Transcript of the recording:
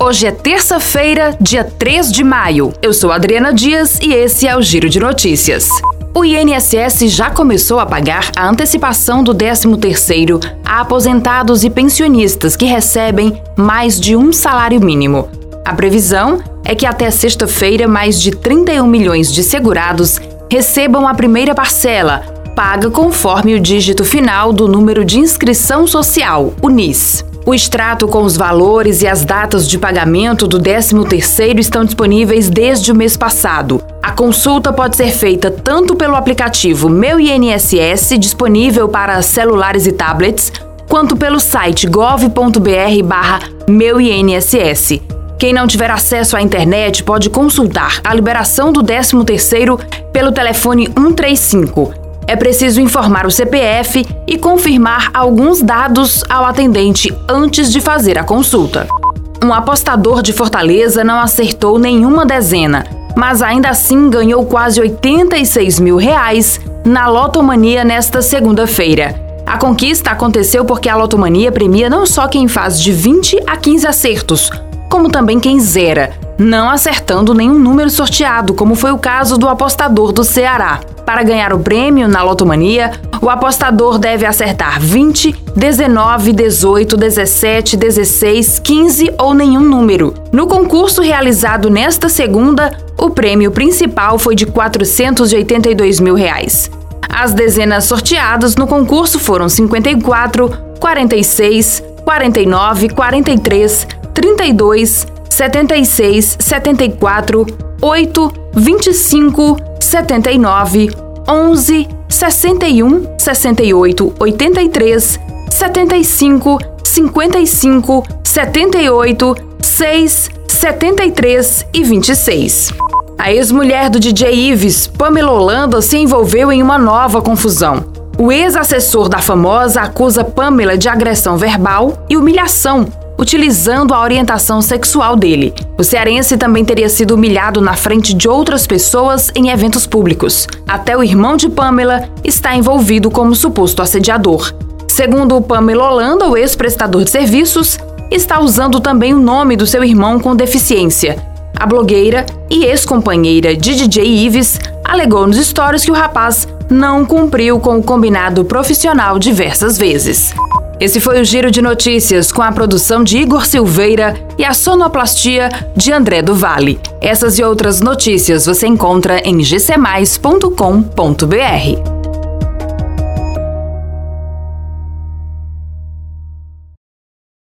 Hoje é terça-feira, dia 3 de maio. Eu sou Adriana Dias e esse é o Giro de Notícias. O INSS já começou a pagar a antecipação do 13º a aposentados e pensionistas que recebem mais de um salário mínimo. A previsão é que até sexta-feira mais de 31 milhões de segurados recebam a primeira parcela, paga conforme o dígito final do número de inscrição social, o NIS. O extrato com os valores e as datas de pagamento do 13º estão disponíveis desde o mês passado. A consulta pode ser feita tanto pelo aplicativo Meu INSS, disponível para celulares e tablets, quanto pelo site gov.br barra Meu INSS. Quem não tiver acesso à internet pode consultar a liberação do 13º pelo telefone 135 é preciso informar o CPF e confirmar alguns dados ao atendente antes de fazer a consulta. Um apostador de Fortaleza não acertou nenhuma dezena, mas ainda assim ganhou quase 86 mil reais na Lotomania nesta segunda-feira. A conquista aconteceu porque a Lotomania premia não só quem faz de 20 a 15 acertos, como também quem zera, não acertando nenhum número sorteado, como foi o caso do apostador do Ceará. Para ganhar o prêmio na Lotomania, o apostador deve acertar 20, 19, 18, 17, 16, 15 ou nenhum número. No concurso realizado nesta segunda, o prêmio principal foi de 482 mil reais. As dezenas sorteadas no concurso foram 54, 46, 49, 43, 32, 76, 74, 8, 25, 79, 11, 61, 68, 83, 75, 55, 78, 6, 73 e 26. A ex-mulher do DJ Ives, Pamela Holanda, se envolveu em uma nova confusão. O ex-assessor da famosa acusa Pamela de agressão verbal e humilhação utilizando a orientação sexual dele. O cearense também teria sido humilhado na frente de outras pessoas em eventos públicos. Até o irmão de Pamela está envolvido como suposto assediador. Segundo o Pamela Holanda, o ex-prestador de serviços, está usando também o nome do seu irmão com deficiência. A blogueira e ex-companheira de DJ Ives alegou nos stories que o rapaz não cumpriu com o combinado profissional diversas vezes. Esse foi o Giro de Notícias com a produção de Igor Silveira e a sonoplastia de André do Vale. Essas e outras notícias você encontra em gcmais.com.br.